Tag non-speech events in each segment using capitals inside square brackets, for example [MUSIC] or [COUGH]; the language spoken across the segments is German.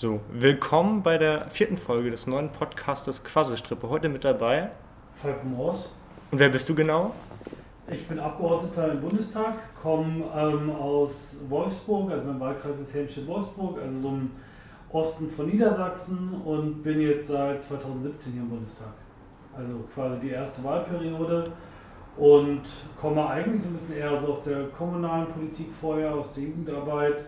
So, willkommen bei der vierten Folge des neuen Podcastes Quasselstrippe. Heute mit dabei. Falco Moors. Und wer bist du genau? Ich bin Abgeordneter im Bundestag, komme ähm, aus Wolfsburg, also mein Wahlkreis ist Helmstedt-Wolfsburg, also so im Osten von Niedersachsen und bin jetzt seit 2017 hier im Bundestag. Also quasi die erste Wahlperiode und komme eigentlich so ein bisschen eher so aus der kommunalen Politik vorher, aus der Jugendarbeit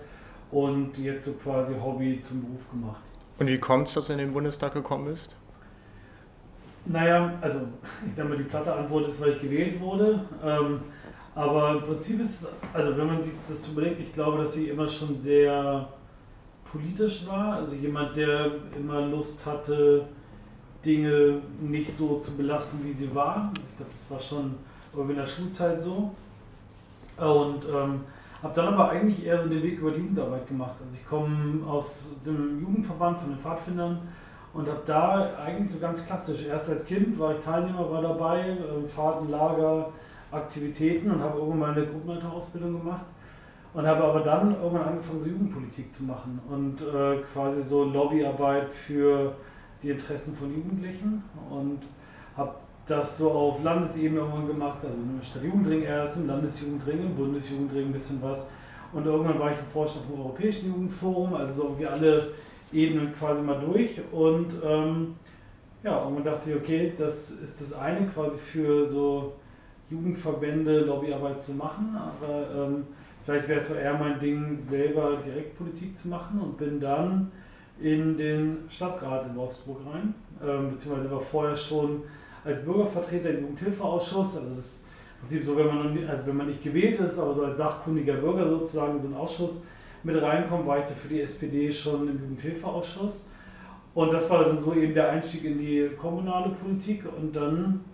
und jetzt so quasi Hobby zum Beruf gemacht. Und wie kommt es, dass du in den Bundestag gekommen bist? Naja, also [LAUGHS] ich sage mal, die platte Antwort ist, weil ich gewählt wurde. Ähm, aber im Prinzip ist es, also wenn man sich das überlegt, ich glaube, dass sie immer schon sehr politisch war. Also jemand, der immer Lust hatte, Dinge nicht so zu belasten, wie sie waren. Ich glaube, das war schon irgendwie in der Schulzeit so. Und ähm, habe dann aber eigentlich eher so den Weg über die Jugendarbeit gemacht. Also ich komme aus dem Jugendverband von den Pfadfindern und habe da eigentlich so ganz klassisch, erst als Kind war ich Teilnehmer, war dabei, äh, Fahrten, Lager, Aktivitäten und habe irgendwann meine Gruppenleiterausbildung gemacht und habe aber dann irgendwann angefangen, so Jugendpolitik zu machen und äh, quasi so Lobbyarbeit für die Interessen von Jugendlichen und habe das so auf Landesebene irgendwann gemacht, also im Stadtjugendring erst, im Landesjugendring, im Bundesjugendring ein bisschen was. Und irgendwann war ich im Vorstand vom Europäischen Jugendforum, also so irgendwie alle Ebenen quasi mal durch. Und ähm, ja, irgendwann dachte ich, okay, das ist das eine quasi für so Jugendverbände Lobbyarbeit zu machen, aber ähm, vielleicht wäre es so eher mein Ding, selber Direktpolitik zu machen und bin dann in den Stadtrat in Wolfsburg rein, ähm, beziehungsweise war vorher schon als Bürgervertreter im Jugendhilfeausschuss, also das ist im Prinzip so, wenn man, also wenn man nicht gewählt ist, aber so als sachkundiger Bürger sozusagen in so einen Ausschuss mit reinkommt, war ich da für die SPD schon im Jugendhilfeausschuss. Und das war dann so eben der Einstieg in die kommunale Politik und dann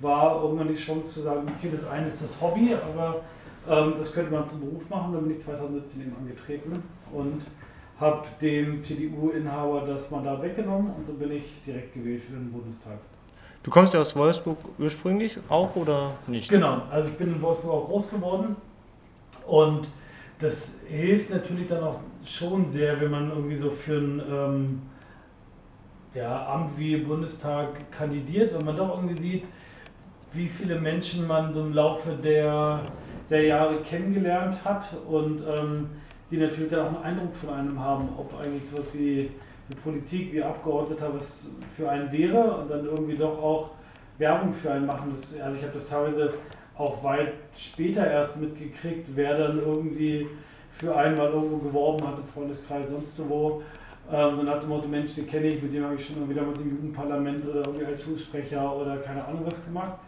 war irgendwann die Chance zu sagen, okay, das eine ist das Hobby, aber ähm, das könnte man zum Beruf machen. Dann bin ich 2017 eben angetreten und habe dem CDU-Inhaber das Mandat weggenommen und so bin ich direkt gewählt für den Bundestag. Du kommst ja aus Wolfsburg ursprünglich auch oder nicht? Genau, also ich bin in Wolfsburg auch groß geworden und das hilft natürlich dann auch schon sehr, wenn man irgendwie so für ein ähm, ja, Amt wie Bundestag kandidiert, wenn man doch irgendwie sieht, wie viele Menschen man so im Laufe der, der Jahre kennengelernt hat und ähm, die natürlich dann auch einen Eindruck von einem haben, ob eigentlich sowas wie für Politik, wie Abgeordneter was für einen wäre und dann irgendwie doch auch Werbung für einen machen. Das, also ich habe das teilweise auch weit später erst mitgekriegt, wer dann irgendwie für einen mal irgendwo geworben hat im Freundeskreis, sonst wo. Ähm, so nach dem Motto, Mensch, den kenne ich, mit dem habe ich schon irgendwie damals im Jugendparlament oder irgendwie als Schulsprecher oder keine Ahnung was gemacht.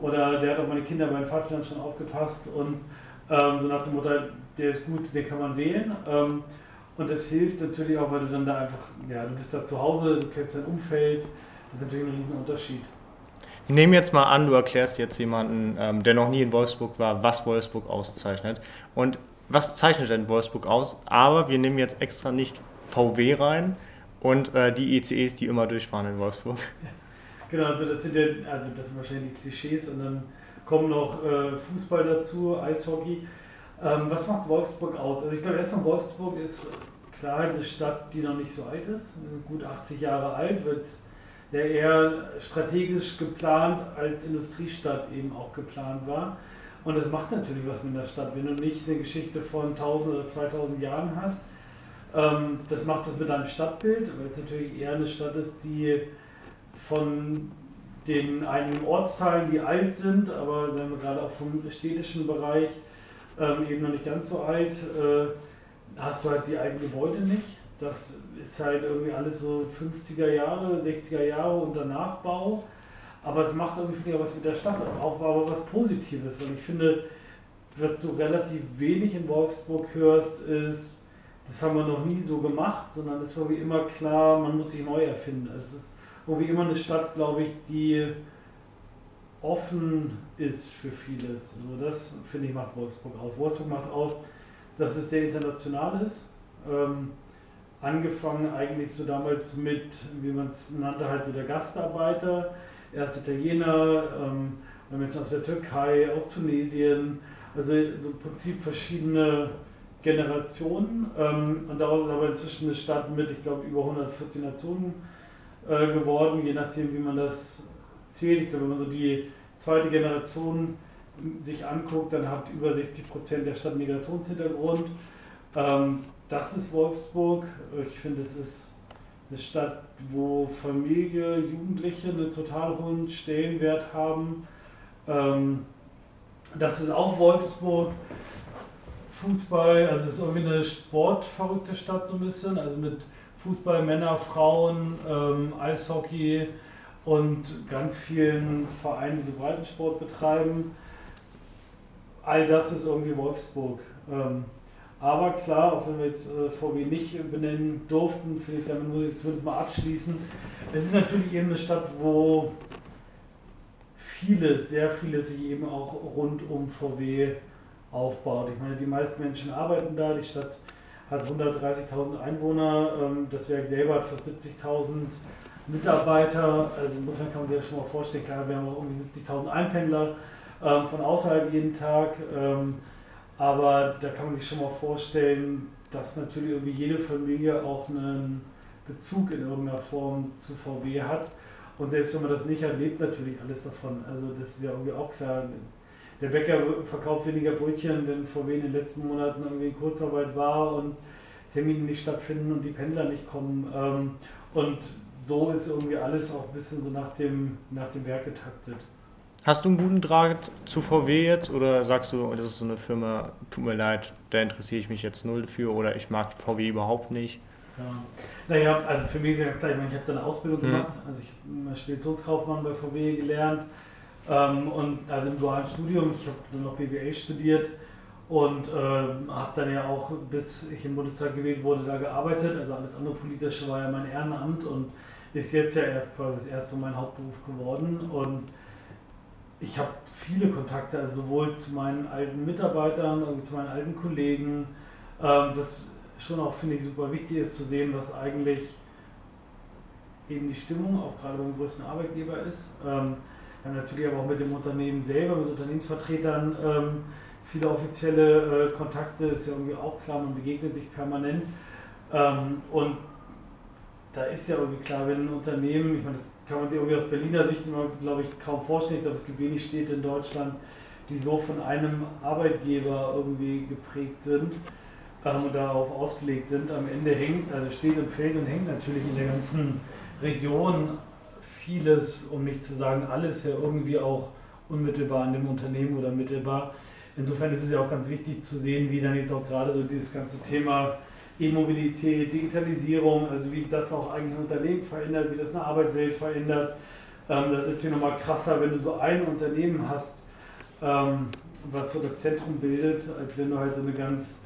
Oder der hat auf meine Kinder bei den schon aufgepasst und ähm, so nach dem Motto, der ist gut, den kann man wählen. Ähm, und das hilft natürlich auch, weil du dann da einfach, ja, du bist da zu Hause, du kennst dein Umfeld. Das ist natürlich ein riesen Unterschied. Wir nehmen jetzt mal an, du erklärst jetzt jemanden, ähm, der noch nie in Wolfsburg war, was Wolfsburg auszeichnet. Und was zeichnet denn Wolfsburg aus? Aber wir nehmen jetzt extra nicht VW rein und äh, die ECEs, die immer durchfahren in Wolfsburg. [LAUGHS] Genau, also das sind ja, also das sind wahrscheinlich die Klischees und dann kommen noch äh, Fußball dazu, Eishockey. Ähm, was macht Wolfsburg aus? Also ich glaube erstmal Wolfsburg ist klar eine Stadt, die noch nicht so alt ist, gut 80 Jahre alt, wird ja eher strategisch geplant als Industriestadt eben auch geplant war. Und das macht natürlich was mit der Stadt, wenn du nicht eine Geschichte von 1000 oder 2000 Jahren hast. Ähm, das macht was mit deinem Stadtbild, weil es natürlich eher eine Stadt ist, die von den einigen Ortsteilen, die alt sind, aber dann gerade auch vom städtischen Bereich ähm, eben noch nicht ganz so alt, äh, hast du halt die alten Gebäude nicht. Das ist halt irgendwie alles so 50er Jahre, 60er Jahre unter Nachbau. Aber es macht irgendwie was mit der Stadt, auch aber was Positives, weil ich finde, was du relativ wenig in Wolfsburg hörst, ist, das haben wir noch nie so gemacht, sondern es war wie immer klar, man muss sich neu erfinden. Es ist irgendwie immer eine Stadt, glaube ich, die offen ist für vieles. Also das, finde ich, macht Wolfsburg aus. Wolfsburg macht aus, dass es sehr international ist. Ähm, angefangen eigentlich so damals mit, wie man es nannte, halt so der Gastarbeiter, erst Italiener, ähm, Menschen aus der Türkei, aus Tunesien, also so im Prinzip verschiedene Generationen ähm, und daraus ist aber inzwischen eine Stadt mit, ich glaube, über 114 Nationen äh, geworden, je nachdem, wie man das zählt. Wenn man so die zweite Generation sich anguckt, dann hat über 60 Prozent der Stadt Migrationshintergrund. Ähm, das ist Wolfsburg. Ich finde, es ist eine Stadt, wo Familie, Jugendliche einen total hohen Stellenwert haben. Ähm, das ist auch Wolfsburg. Fußball, also es ist irgendwie eine sportverrückte Stadt so ein bisschen, also mit Fußball, Männer, Frauen, ähm, Eishockey und ganz vielen Vereinen, die so Breitensport betreiben. All das ist irgendwie Wolfsburg. Ähm, aber klar, auch wenn wir jetzt äh, VW nicht benennen durften, finde ich, damit muss ich zumindest mal abschließen. Es ist natürlich eben eine Stadt, wo vieles, sehr vieles sich eben auch rund um VW aufbaut. Ich meine, die meisten Menschen arbeiten da, die Stadt hat 130.000 Einwohner, ähm, das Werk selber hat fast 70.000 Mitarbeiter, also insofern kann man sich das schon mal vorstellen, klar, wir haben auch irgendwie 70.000 Einpendler ähm, von außerhalb jeden Tag. Ähm, aber da kann man sich schon mal vorstellen, dass natürlich irgendwie jede Familie auch einen Bezug in irgendeiner Form zu VW hat. Und selbst wenn man das nicht hat, lebt natürlich alles davon. Also das ist ja irgendwie auch klar. Der Bäcker verkauft weniger Brötchen, wenn VW in den letzten Monaten irgendwie in Kurzarbeit war und Termine nicht stattfinden und die Pendler nicht kommen. Und so ist irgendwie alles auch ein bisschen so nach dem, nach dem Werk getaktet. Hast du einen guten Draht zu VW jetzt oder sagst du, das ist so eine Firma, tut mir leid, da interessiere ich mich jetzt null für oder ich mag VW überhaupt nicht? Ja. Naja, also für mich ist ja ganz klar, ich, meine, ich habe da eine Ausbildung mhm. gemacht, also ich habe Speditionskaufmann bei VW gelernt ähm, und also im dualen Studium, ich habe dann noch BWA studiert und ähm, habe dann ja auch, bis ich im Bundestag gewählt wurde, da gearbeitet, also alles andere politische war ja mein Ehrenamt und ist jetzt ja erst quasi das erste Mal mein Hauptberuf geworden. Und ich habe viele Kontakte, also sowohl zu meinen alten Mitarbeitern, als zu meinen alten Kollegen, ähm, was schon auch, finde ich, super wichtig ist zu sehen, was eigentlich eben die Stimmung auch gerade beim größten Arbeitgeber ist. Ähm, wir natürlich aber auch mit dem Unternehmen selber, mit Unternehmensvertretern ähm, viele offizielle äh, Kontakte, ist ja irgendwie auch klar, man begegnet sich permanent. Ähm, und da ist ja irgendwie klar, wenn ein Unternehmen, ich meine, das kann man sich irgendwie aus Berliner Sicht immer, glaube ich, kaum vorstellen. Ich glaube, es gibt wenig Städte in Deutschland, die so von einem Arbeitgeber irgendwie geprägt sind ähm, und darauf ausgelegt sind. Am Ende hängt, also steht und fällt und hängt natürlich in der ganzen Region vieles, um nicht zu sagen alles, ja irgendwie auch unmittelbar an dem Unternehmen oder mittelbar. Insofern ist es ja auch ganz wichtig zu sehen, wie dann jetzt auch gerade so dieses ganze Thema E-Mobilität, Digitalisierung, also wie das auch eigentlich ein Unternehmen verändert, wie das eine Arbeitswelt verändert. Ähm, das ist natürlich nochmal krasser, wenn du so ein Unternehmen hast, ähm, was so das Zentrum bildet, als wenn du halt so eine ganz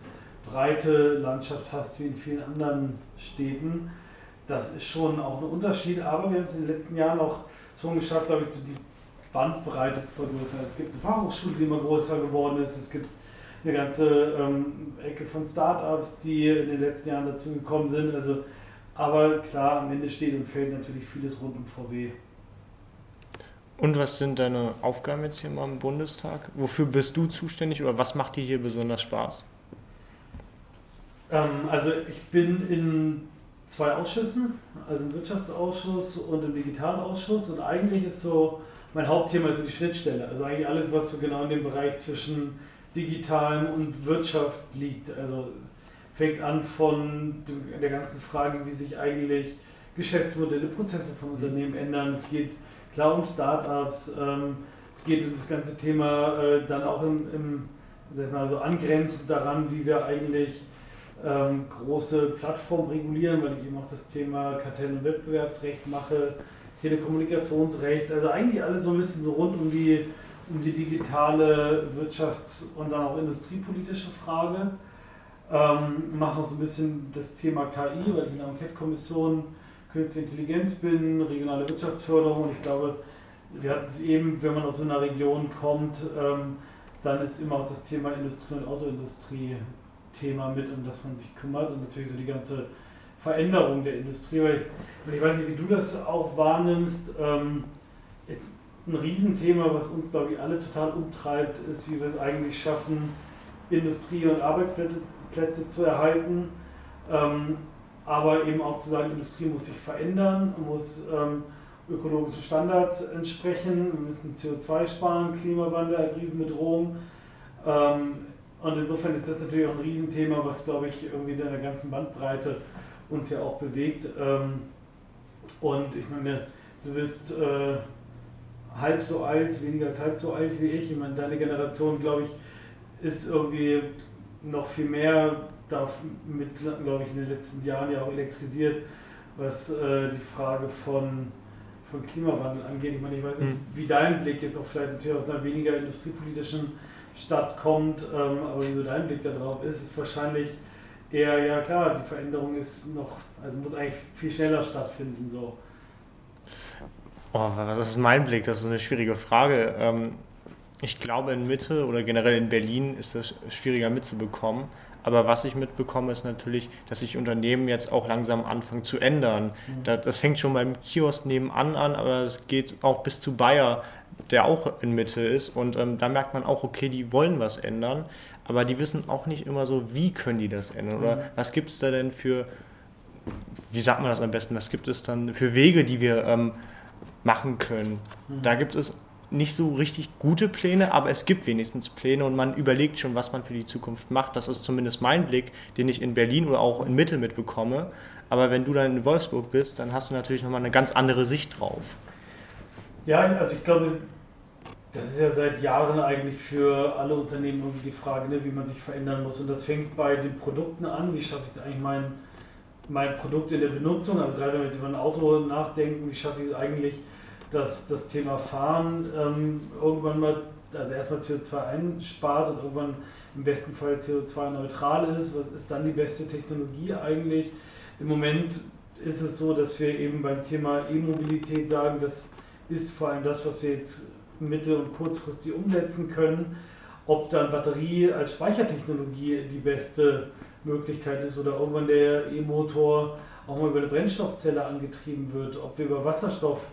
breite Landschaft hast wie in vielen anderen Städten. Das ist schon auch ein Unterschied, aber wir haben es in den letzten Jahren auch schon geschafft, damit so die Bandbreite zu vergrößern. Es gibt eine Fachhochschule, die immer größer geworden ist. Es gibt eine ganze ähm, Ecke von Startups, die in den letzten Jahren dazu gekommen sind. Also, aber klar, am Ende steht und fällt natürlich vieles rund um VW. Und was sind deine Aufgaben jetzt hier mal im Bundestag? Wofür bist du zuständig oder was macht dir hier besonders Spaß? Ähm, also ich bin in zwei Ausschüssen, also im Wirtschaftsausschuss und im Digitalausschuss und eigentlich ist so mein Hauptthema also die Schnittstelle, also eigentlich alles, was so genau in dem Bereich zwischen Digitalen und Wirtschaft liegt. Also fängt an von der ganzen Frage, wie sich eigentlich Geschäftsmodelle, Prozesse von mhm. Unternehmen ändern. Es geht klar um Startups, ähm, es geht um das ganze Thema äh, dann auch im, im sag mal so angrenzend daran, wie wir eigentlich ähm, große Plattformen regulieren, weil ich eben auch das Thema Kartell- und Wettbewerbsrecht mache, Telekommunikationsrecht, also eigentlich alles so ein bisschen so rund um die um die digitale Wirtschafts- und dann auch industriepolitische Frage. Ähm, mache noch so ein bisschen das Thema KI, weil ich in der Enquete-Kommission Künstliche Intelligenz bin, regionale Wirtschaftsförderung und ich glaube, wir hatten es eben, wenn man aus so einer Region kommt, ähm, dann ist immer auch das Thema Industrie und Autoindustrie Thema mit, um das man sich kümmert und natürlich so die ganze Veränderung der Industrie. Weil ich, ich weiß nicht, wie du das auch wahrnimmst. Ähm, ein Riesenthema, was uns, glaube ich, alle total umtreibt, ist, wie wir es eigentlich schaffen, Industrie und Arbeitsplätze Plätze zu erhalten. Ähm, aber eben auch zu sagen, Industrie muss sich verändern, muss ähm, ökologischen Standards entsprechen, wir müssen CO2 sparen, Klimawandel als Riesenbedrohung. Ähm, und insofern ist das natürlich auch ein Riesenthema, was, glaube ich, irgendwie in der ganzen Bandbreite uns ja auch bewegt. Ähm, und ich meine, du bist äh, halb so alt, weniger als halb so alt wie ich. Ich meine, deine Generation, glaube ich, ist irgendwie noch viel mehr damit, glaube ich, in den letzten Jahren ja auch elektrisiert, was äh, die Frage von, von Klimawandel angeht. Ich meine, ich weiß nicht, hm. wie dein Blick jetzt auch vielleicht natürlich aus einer weniger industriepolitischen Stadt kommt, ähm, aber wieso dein Blick darauf ist, ist wahrscheinlich eher, ja klar, die Veränderung ist noch, also muss eigentlich viel schneller stattfinden. So. Oh, was ist mein Blick? Das ist eine schwierige Frage. Ähm, ich glaube, in Mitte oder generell in Berlin ist das schwieriger mitzubekommen. Aber was ich mitbekomme, ist natürlich, dass sich Unternehmen jetzt auch langsam anfangen zu ändern. Mhm. Das, fängt schon beim Kiosk nebenan an, aber es geht auch bis zu Bayer, der auch in Mitte ist. Und ähm, da merkt man auch, okay, die wollen was ändern, aber die wissen auch nicht immer so, wie können die das ändern oder mhm. was gibt es da denn für, wie sagt man das am besten, was gibt es dann für Wege, die wir ähm, machen können. Mhm. Da gibt es nicht so richtig gute Pläne, aber es gibt wenigstens Pläne und man überlegt schon, was man für die Zukunft macht. Das ist zumindest mein Blick, den ich in Berlin oder auch in Mitte mitbekomme. Aber wenn du dann in Wolfsburg bist, dann hast du natürlich nochmal eine ganz andere Sicht drauf. Ja, also ich glaube, das ist ja seit Jahren eigentlich für alle Unternehmen irgendwie die Frage, ne, wie man sich verändern muss. Und das fängt bei den Produkten an. Wie schaffe ich es eigentlich, mein, mein Produkt in der Benutzung, also gerade wenn wir jetzt über ein Auto nachdenken, wie schaffe ich es eigentlich, dass das Thema Fahren ähm, irgendwann mal, also erstmal CO2 einspart und irgendwann im besten Fall CO2-neutral ist. Was ist dann die beste Technologie eigentlich? Im Moment ist es so, dass wir eben beim Thema E-Mobilität sagen, das ist vor allem das, was wir jetzt mittel- und kurzfristig umsetzen können. Ob dann Batterie als Speichertechnologie die beste Möglichkeit ist oder irgendwann der E-Motor auch mal über eine Brennstoffzelle angetrieben wird, ob wir über Wasserstoff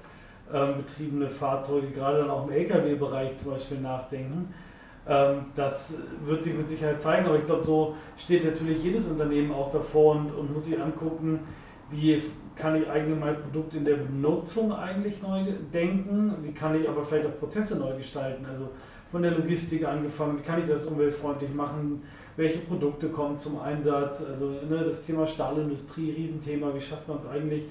ähm, betriebene Fahrzeuge, gerade dann auch im Lkw-Bereich zum Beispiel nachdenken. Ähm, das wird sich mit Sicherheit zeigen, aber ich glaube, so steht natürlich jedes Unternehmen auch davor und, und muss sich angucken, wie kann ich eigentlich mein Produkt in der Benutzung eigentlich neu denken, wie kann ich aber vielleicht auch Prozesse neu gestalten, also von der Logistik angefangen, wie kann ich das umweltfreundlich machen, welche Produkte kommen zum Einsatz, also ne, das Thema Stahlindustrie, Riesenthema, wie schafft man es eigentlich,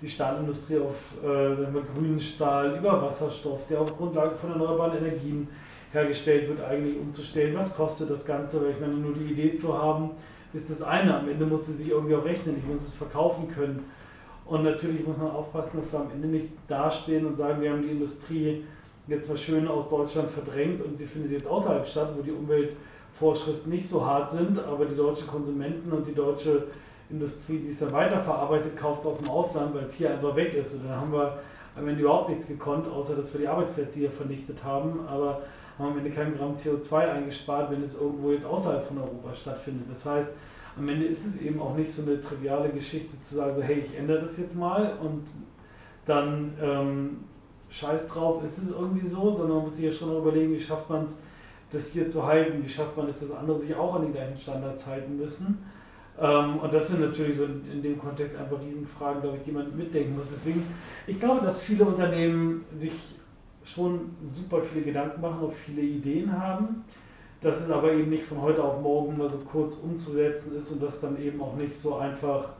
die Stahlindustrie auf äh, grünen Stahl über Wasserstoff, der auf Grundlage von erneuerbaren Energien hergestellt wird, eigentlich umzustellen. Was kostet das Ganze? Weil ich meine, nur die Idee zu haben, ist das eine. Am Ende muss es sich irgendwie auch rechnen. Ich muss es verkaufen können. Und natürlich muss man aufpassen, dass wir am Ende nicht dastehen und sagen, wir haben die Industrie jetzt mal schön aus Deutschland verdrängt und sie findet jetzt außerhalb statt, wo die Umweltvorschriften nicht so hart sind, aber die deutschen Konsumenten und die deutsche Industrie, die es dann weiterverarbeitet, kauft es aus dem Ausland, weil es hier einfach weg ist. Und dann haben wir am Ende überhaupt nichts gekonnt, außer dass wir die Arbeitsplätze hier vernichtet haben, aber haben am Ende kein Gramm CO2 eingespart, wenn es irgendwo jetzt außerhalb von Europa stattfindet. Das heißt, am Ende ist es eben auch nicht so eine triviale Geschichte zu sagen, so hey, ich ändere das jetzt mal und dann ähm, scheiß drauf, ist es irgendwie so, sondern man muss sich ja schon überlegen, wie schafft man es, das hier zu halten, wie schafft man es, dass andere sich auch an die gleichen Standards halten müssen. Ähm, und das sind natürlich so in, dem Kontext einfach Riesenfragen, glaube ich, die man mitdenken muss. Deswegen, ich glaube, dass viele Unternehmen sich schon super viele Gedanken machen, auch viele Ideen haben, dass es aber eben nicht von heute auf morgen mal so kurz umzusetzen ist und das dann eben auch nicht so einfach,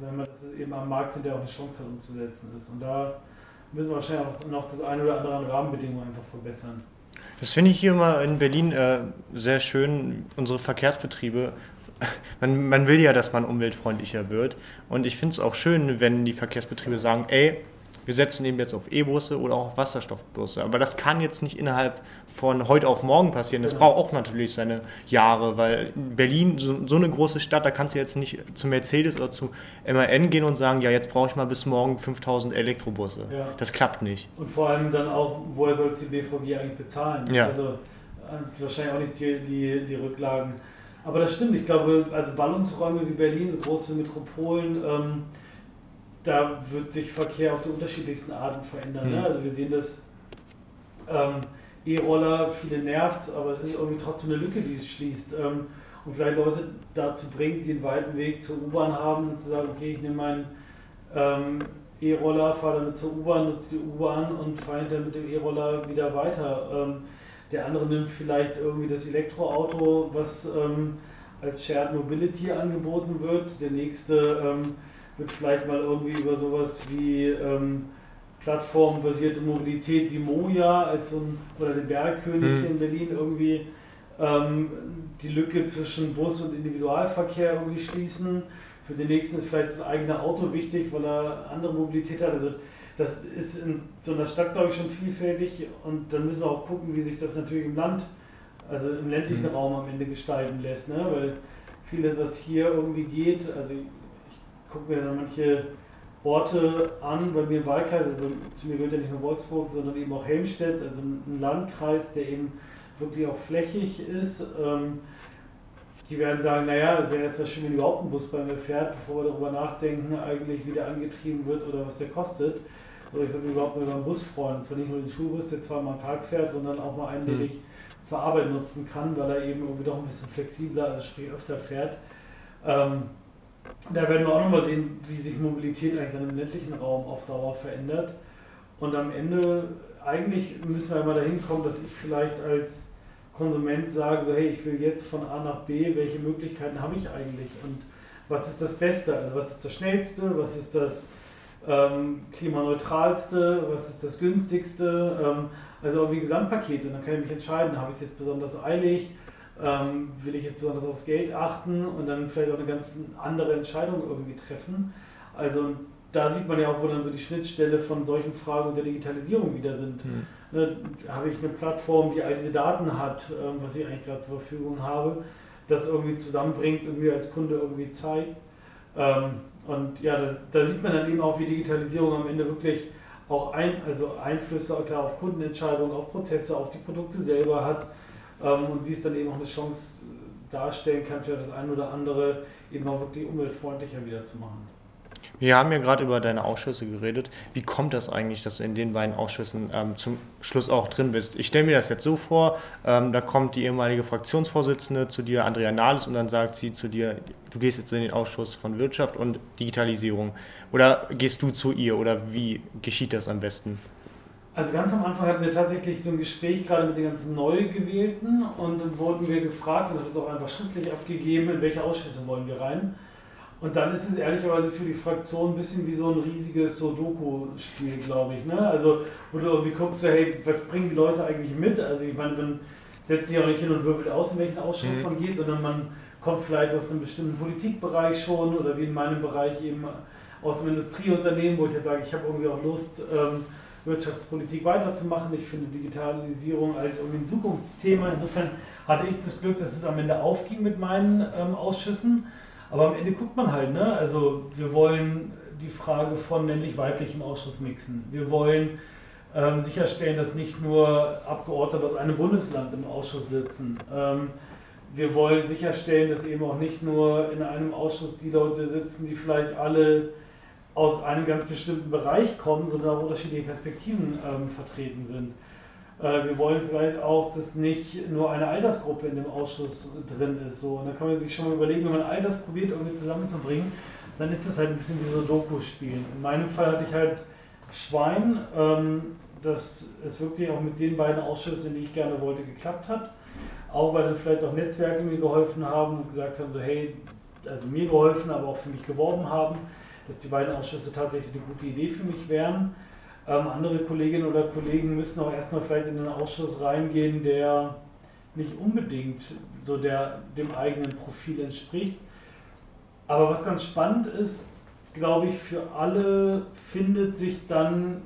sagen wir, dass es eben am Markt hinterher auch eine Chance hat umzusetzen ist. Und da müssen wir wahrscheinlich auch noch das eine oder andere an Rahmenbedingungen einfach verbessern. Das finde ich hier immer in Berlin äh, sehr schön. Unsere Verkehrsbetriebe [LAUGHS] man, man will ja, dass man umweltfreundlicher wird. Und ich finde es auch schön, wenn die Verkehrsbetriebe sagen, ey, wir setzen eben jetzt auf E-Busse oder auch auf Wasserstoffbusse. Aber das kann jetzt nicht innerhalb von heute auf morgen passieren. Das braucht auch natürlich seine Jahre, weil Berlin, so, so, eine große Stadt, da kannst du jetzt nicht zu Mercedes oder zu MAN gehen und sagen, ja, jetzt brauche ich mal bis morgen 5000 Elektrobusse. Ja. Das klappt nicht. Und vor allem dann auch, woher soll es die BVG eigentlich bezahlen? Ja. Also äh, wahrscheinlich auch nicht die, die, die Rücklagen aber das stimmt, ich glaube, also Ballungsräume wie Berlin, so große Metropolen, ähm, da wird sich Verkehr auf die unterschiedlichsten Arten verändern. Ne? Mhm. Ne? Also wir sehen das ähm, E-Roller, viele nervt aber es ist irgendwie trotzdem eine Lücke, die es schließt. Ähm, und vielleicht Leute dazu bringt, die einen weiten Weg zur U-Bahn haben und zu sagen, okay, ich nehme meinen ähm, E-Roller, fahre damit zur U-Bahn, nutze die U-Bahn und fahre dann mit dem E-Roller wieder weiter. Ähm, der andere nimmt vielleicht irgendwie das Elektroauto, was ähm, als Shared Mobility angeboten wird. Der nächste ähm, wird vielleicht mal irgendwie über sowas wie ähm, plattformbasierte Mobilität wie Moja als so ein, oder den Bergkönig mhm. in Berlin irgendwie ähm, die Lücke zwischen Bus und Individualverkehr irgendwie schließen. Für den nächsten ist vielleicht das eigene Auto wichtig, weil er andere Mobilität hat. Also das ist in so einer Stadt, glaube ich, schon vielfältig und dann müssen wir auch gucken, wie sich das natürlich im Land, also im ländlichen mhm. Raum am Ende gestalten lässt. Ne? Weil vieles, was hier irgendwie geht, also gucke mir dann manche Orte an, bei mir im Wahlkreis, also zu mir gehört ja nicht nur Wolfsburg, sondern eben auch Helmstedt, also ein Landkreis, der eben wirklich auch flächig ist. Ähm, die werden sagen, naja, wäre erstmal schön, wenn überhaupt ein Bus bei mir fährt, bevor wir darüber nachdenken, eigentlich wie der angetrieben wird oder was der kostet. Oder ich würde mich überhaupt mal über einen Bus freuen. Und zwar nicht nur den Schulbus, der zweimal am Tag fährt, sondern auch mal einen, den mhm. ich zur Arbeit nutzen kann, weil er eben irgendwie doch ein bisschen flexibler, also sprich öfter fährt. Ähm, da werden wir auch nochmal sehen, wie sich Mobilität eigentlich dann im ländlichen Raum auf Dauer verändert. Und am Ende, eigentlich müssen wir mal dahin kommen, dass ich vielleicht als Konsument sage, so hey, ich will jetzt von A nach B, welche Möglichkeiten habe ich eigentlich? Und was ist das Beste, also was ist das Schnellste, was ist das ähm, klimaneutralste, was ist das günstigste, ähm, also irgendwie Gesamtpaket und dann kann ich mich entscheiden, habe ich es jetzt besonders eilig, ähm, will ich jetzt besonders aufs Geld achten und dann vielleicht auch eine ganz andere Entscheidung irgendwie treffen. Also da sieht man ja auch, wo dann so die Schnittstelle von solchen Fragen und der Digitalisierung wieder sind. Mhm. Ne, habe ich eine Plattform, die all diese Daten hat, ähm, was ich eigentlich gerade zur Verfügung habe, das irgendwie zusammenbringt und mir als Kunde irgendwie zeigt. Ähm, und ja, das, da sieht man dann eben auch, wie Digitalisierung am Ende wirklich auch ein, also Einflüsse klar auf Kundenentscheidungen, auf Prozesse, auf die Produkte selber hat ähm, und wie es dann eben auch eine Chance darstellen kann, für das ein oder andere eben auch wirklich umweltfreundlicher wieder zu machen. Wir haben ja gerade über deine Ausschüsse geredet. Wie kommt das eigentlich, dass du in den beiden Ausschüssen ähm, zum Schluss auch drin bist? Ich stelle mir das jetzt so vor, ähm, da kommt die ehemalige Fraktionsvorsitzende zu dir, Andrea Nahles, und dann sagt sie zu dir, du gehst jetzt in den Ausschuss von Wirtschaft und Digitalisierung. Oder gehst du zu ihr oder wie geschieht das am besten? Also ganz am Anfang hatten wir tatsächlich so ein Gespräch gerade mit den ganzen Neugewählten und dann wurden wir gefragt und hat es auch einfach schriftlich abgegeben, in welche Ausschüsse wollen wir rein. Und dann ist es ehrlicherweise für die Fraktion ein bisschen wie so ein riesiges Sudoku-Spiel, glaube ich. Ne? Also, wo du irgendwie guckst, so, hey, was bringen die Leute eigentlich mit? Also, ich meine, man setzt sich auch nicht hin und würfelt aus, in welchen Ausschuss mhm. man geht, sondern man kommt vielleicht aus einem bestimmten Politikbereich schon oder wie in meinem Bereich eben aus einem Industrieunternehmen, wo ich jetzt sage, ich habe irgendwie auch Lust, ähm, Wirtschaftspolitik weiterzumachen. Ich finde Digitalisierung als irgendwie ein Zukunftsthema. Insofern hatte ich das Glück, dass es am Ende aufging mit meinen ähm, Ausschüssen. Aber am Ende guckt man halt, ne? Also wir wollen die Frage von männlich-weiblich im Ausschuss mixen. Wir wollen ähm, sicherstellen, dass nicht nur Abgeordnete aus einem Bundesland im Ausschuss sitzen. Ähm, wir wollen sicherstellen, dass eben auch nicht nur in einem Ausschuss die Leute sitzen, die vielleicht alle aus einem ganz bestimmten Bereich kommen, sondern auch unterschiedliche Perspektiven ähm, vertreten sind. Äh, wir wollen vielleicht auch, dass nicht nur eine Altersgruppe in dem Ausschuss drin ist. So. Und da kann man sich schon mal überlegen, wenn man all das probiert, irgendwie zusammenzubringen, dann ist das halt ein bisschen wie so Doku-Spielen. In meinem Fall hatte ich halt Schwein, ähm, dass es wirklich auch mit den beiden Ausschüssen, die ich gerne wollte, geklappt hat. Auch weil dann vielleicht auch Netzwerke mir geholfen haben und gesagt haben, so hey, also mir geholfen, aber auch für mich geworben haben, dass die beiden Ausschüsse tatsächlich eine gute Idee für mich wären. Ähm, andere Kolleginnen oder Kollegen müssen auch erstmal vielleicht in einen Ausschuss reingehen, der nicht unbedingt so der, dem eigenen Profil entspricht. Aber was ganz spannend ist, glaube ich, für alle findet sich dann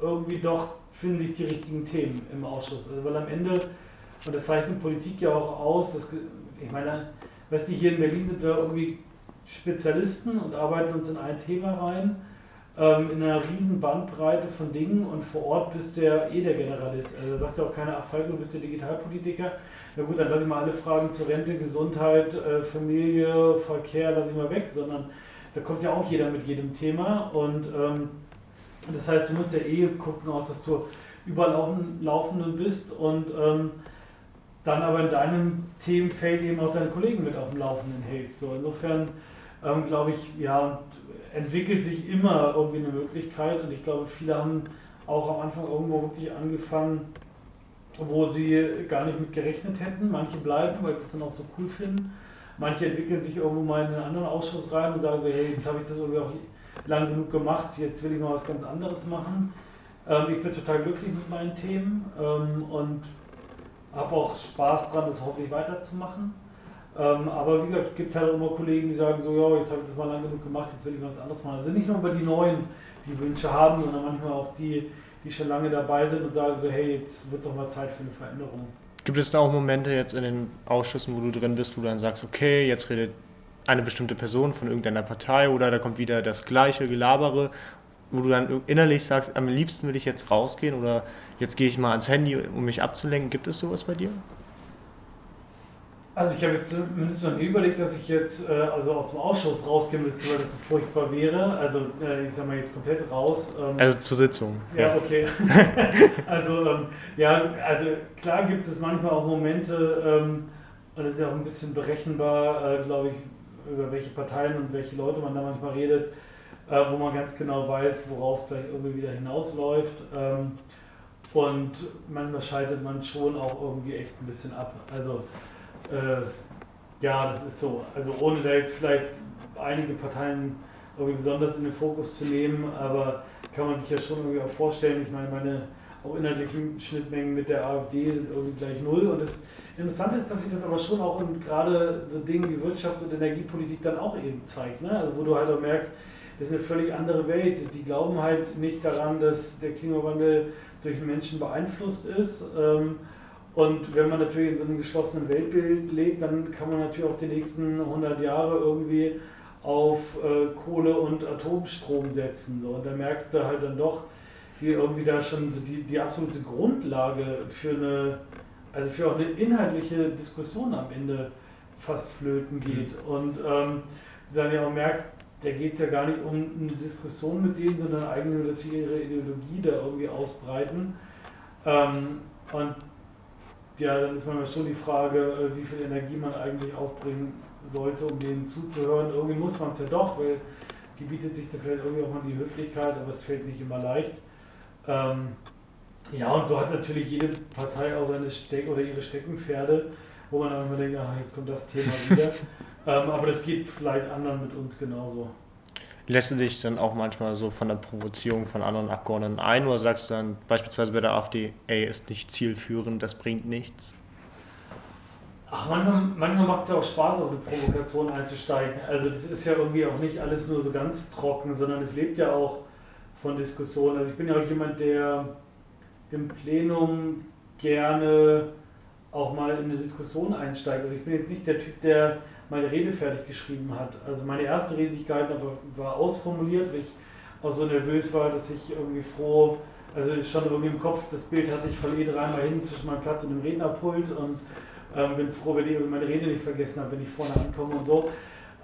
irgendwie doch, finden sich die richtigen Themen im Ausschuss. Also weil am Ende, und das zeichnet Politik ja auch aus, dass, ich meine, weißt du, hier in Berlin sind wir irgendwie Spezialisten und arbeiten uns in ein Thema rein ähm, in einer riesen Bandbreite von Dingen und vor Ort bist du ja eh der Generalist. Also da sagt ja auch keiner, ach Falk, du bist der Digitalpolitiker. Na gut, dann lass ich mal alle Fragen zur Rente, Gesundheit, äh, Familie, Verkehr, lass ich mal weg, sondern da kommt ja auch jeder mit jedem Thema und ähm, das heißt, du musst ja eh gucken, auch dass du überall laufen, Laufenden bist und ähm, dann aber in deinem Themenfeld eben auch deine Kollegen mit auf dem Laufenden hältst. So, insofern ähm, glaube ich, ja, entwickelt sich immer irgendwie eine Möglichkeit und ich glaube, viele haben auch am Anfang irgendwo wirklich angefangen, wo sie gar nicht mit gerechnet hätten. Manche bleiben, weil sie es dann auch so cool finden. Manche entwickeln sich irgendwo mal in einen anderen Ausschuss rein und sagen so, hey, jetzt habe ich das irgendwie auch lang genug gemacht, jetzt will ich mal was ganz anderes machen. Ähm, ich bin total glücklich mit meinen Themen ähm, und habe auch Spaß dran, das hoffentlich weiterzumachen. Ähm, aber wie gesagt, es gibt halt auch immer Kollegen, die sagen so, ja, jetzt habe ich das mal lang genug gemacht, jetzt will ich was anderes machen. Also nicht nur über die Neuen, die Wünsche haben, sondern manchmal auch die, die schon lange dabei sind und sagen so, hey, jetzt wird es auch mal Zeit für eine Veränderung. Gibt es da auch Momente jetzt in den Ausschüssen, wo du drin bist, wo du dann sagst, okay, jetzt redet eine bestimmte Person von irgendeiner Partei oder da kommt wieder das gleiche Gelabere, wo du dann innerlich sagst, am liebsten will ich jetzt rausgehen oder jetzt gehe ich mal ans Handy, um mich abzulenken. Gibt es sowas bei dir? Also ich habe jetzt zumindest schon überlegt, dass ich jetzt äh, also aus dem Ausschuss rausgehen müsste, weil das so furchtbar wäre. Also äh, ich sage mal jetzt komplett raus. Ähm, also zur Sitzung. Ja, okay. [LAUGHS] also ähm, ja, also klar gibt es manchmal auch Momente, ähm, und es ist ja auch ein bisschen berechenbar, äh, glaube ich, über welche Parteien und welche Leute man da manchmal redet, äh, wo man ganz genau weiß, worauf es gleich irgendwie wieder hinausläuft. Ähm, und manchmal schaltet man schon auch irgendwie echt ein bisschen ab. Also äh, ja, das ist so. Also ohne da jetzt vielleicht einige Parteien irgendwie besonders in den Fokus zu nehmen, aber kann man sich ja schon irgendwie auch vorstellen. Ich meine, meine auch inhaltlichen Schnittmengen mit der AfD sind irgendwie gleich null. Und das Interessante ist, dass sich das aber schon auch in gerade so Dingen wie Wirtschafts- und Energiepolitik dann auch eben zeigt. Ne? Also wo du halt auch merkst, das ist eine völlig andere Welt. Die glauben halt nicht daran, dass der Klimawandel durch Menschen beeinflusst ist. Ähm, und wenn man natürlich in so einem geschlossenen Weltbild lebt, dann kann man natürlich auch die nächsten 100 Jahre irgendwie auf äh, Kohle und Atomstrom setzen. So. Und da merkst du halt dann doch, wie irgendwie da schon so die, die absolute Grundlage für eine, also für auch eine inhaltliche Diskussion am Ende fast flöten geht. Mhm. Und ähm, du dann ja auch merkst, da geht es ja gar nicht um eine Diskussion mit denen, sondern eigentlich nur, dass sie ihre Ideologie da irgendwie ausbreiten. Ähm, und ja, dann ist manchmal schon die Frage, äh, wie viel Energie man eigentlich aufbringen sollte, um denen zuzuhören. Irgendwie muss man es ja doch, weil gebietet sich da vielleicht irgendwie auch mal die Höflichkeit, aber es fällt nicht immer leicht. Ähm, ja, und so hat natürlich jede Partei auch seine Steck oder ihre Steckenpferde, wo man dann immer denkt, ach, jetzt kommt das Thema [LAUGHS] wieder. ähm, aber das geht vielleicht anderen mit uns genauso. Lässt du dich dann auch manchmal so von der Provozierung von anderen Abgeordneten ein oder sagst du dann beispielsweise bei der AfD, ey, ist nicht zielführend, das bringt nichts? Ach, manchmal, manchmal macht es ja auch Spaß, auf eine Provokation einzusteigen. Also das ist ja irgendwie auch nicht alles nur so ganz trocken, sondern es lebt ja auch von Diskussionen. Also ich bin ja auch jemand, der im Plenum gerne auch mal in eine Diskussion einsteigt. Also ich bin jetzt nicht der Typ, der meine Rede fertig geschrieben hat. Also meine erste Rede, die ich gehalten habe, war ausformuliert, weil ich auch so nervös war, dass ich irgendwie froh, also schon irgendwie im Kopf, das Bild hatte ich verliere dreimal hin zwischen meinem Platz und dem Rednerpult und ähm, bin froh, wenn ich meine Rede nicht vergessen habe, wenn ich vorne ankomme und so.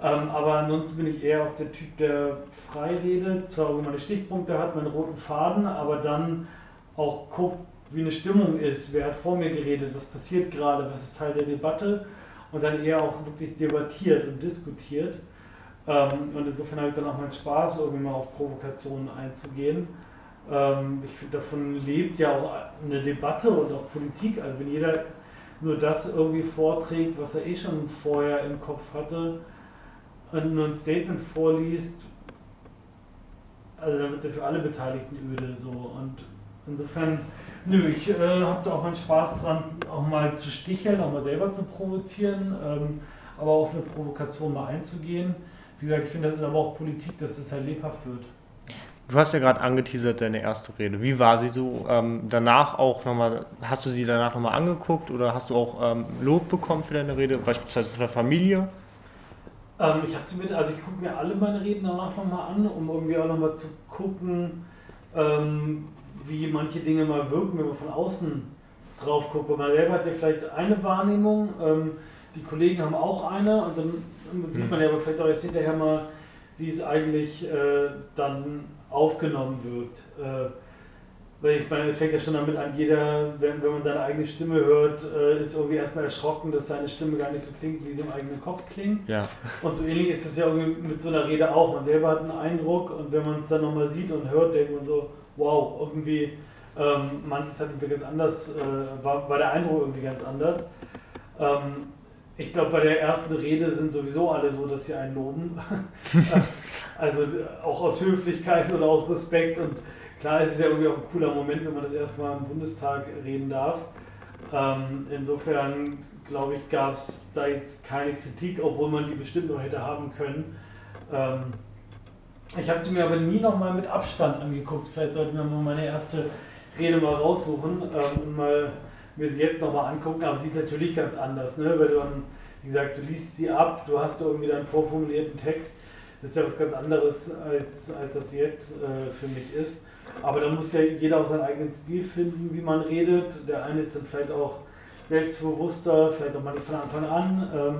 Ähm, aber ansonsten bin ich eher auch der Typ, der frei redet, zwar irgendwie meine Stichpunkte hat, meinen roten Faden, aber dann auch guckt, wie eine Stimmung ist, wer hat vor mir geredet, was passiert gerade, was ist Teil der Debatte und dann eher auch wirklich debattiert und diskutiert. Ähm, und insofern habe ich dann auch meinen Spaß, irgendwie mal auf Provokationen einzugehen. Ähm, ich finde, davon lebt ja auch eine Debatte und auch Politik. Also wenn jeder nur das irgendwie vorträgt, was er eh schon vorher im Kopf hatte und nur ein Statement vorliest, also dann wird es ja für alle Beteiligten öde so. Und insofern Nö, ich äh, habe da auch meinen Spaß dran, auch mal zu sticheln, auch mal selber zu provozieren, ähm, aber auf eine Provokation mal einzugehen. Wie gesagt, ich finde, das ist aber auch Politik, dass es halt lebhaft wird. Du hast ja gerade angeteasert deine erste Rede. Wie war sie so? Ähm, danach auch nochmal, hast du sie danach nochmal angeguckt oder hast du auch ähm, Lob bekommen für deine Rede, beispielsweise von der Familie? Ähm, ich habe sie mit, also ich gucke mir alle meine Reden danach nochmal an, um irgendwie auch nochmal zu gucken, ähm, wie manche Dinge mal wirken, wenn man von außen drauf guckt. Weil man selber hat ja vielleicht eine Wahrnehmung, ähm, die Kollegen haben auch eine und dann, sieht man ja aber vielleicht auch jetzt hinterher mal, wie es eigentlich äh, dann aufgenommen wird. Äh, Weil ich meine, es fängt ja schon damit an, jeder, wenn, wenn man seine eigene Stimme hört, äh, ist irgendwie erstmal erschrocken, dass seine Stimme gar nicht so klingt, wie sie im eigenen Kopf klingt. Ja. Und so ähnlich ist es ja irgendwie mit so einer Rede auch. Man selber hat einen Eindruck und wenn man es dann nochmal sieht und hört, denkt man so, wow, irgendwie, ähm, manches hat mir ganz anders, äh, war, war der Eindruck irgendwie ganz anders. Ähm, ich glaube, bei der ersten Rede sind sowieso alle so, dass sie einen loben. [LAUGHS] [LAUGHS] also auch aus Höflichkeit oder aus Respekt und klar ist es ja irgendwie auch ein cooler Moment, wenn man das erste Mal im Bundestag reden darf. Ähm, insofern glaube ich, gab es da jetzt keine Kritik, obwohl man die bestimmt noch hätte haben können. Ähm, ich habe sie mir aber nie noch mal mit Abstand angeguckt. Vielleicht sollten wir mal meine erste Rede mal raussuchen ähm, und mal mir sie jetzt noch mal angucken. Aber sie ist natürlich ganz anders, ne? weil du dann, wie gesagt, du liest sie ab, du hast irgendwie deinen vorformulierten Text. Das ist ja was ganz anderes, als, als das jetzt äh, für mich ist. Aber da muss ja jeder auch seinen eigenen Stil finden, wie man redet. Der eine ist dann vielleicht auch selbstbewusster, vielleicht auch mal von Anfang an. Ähm,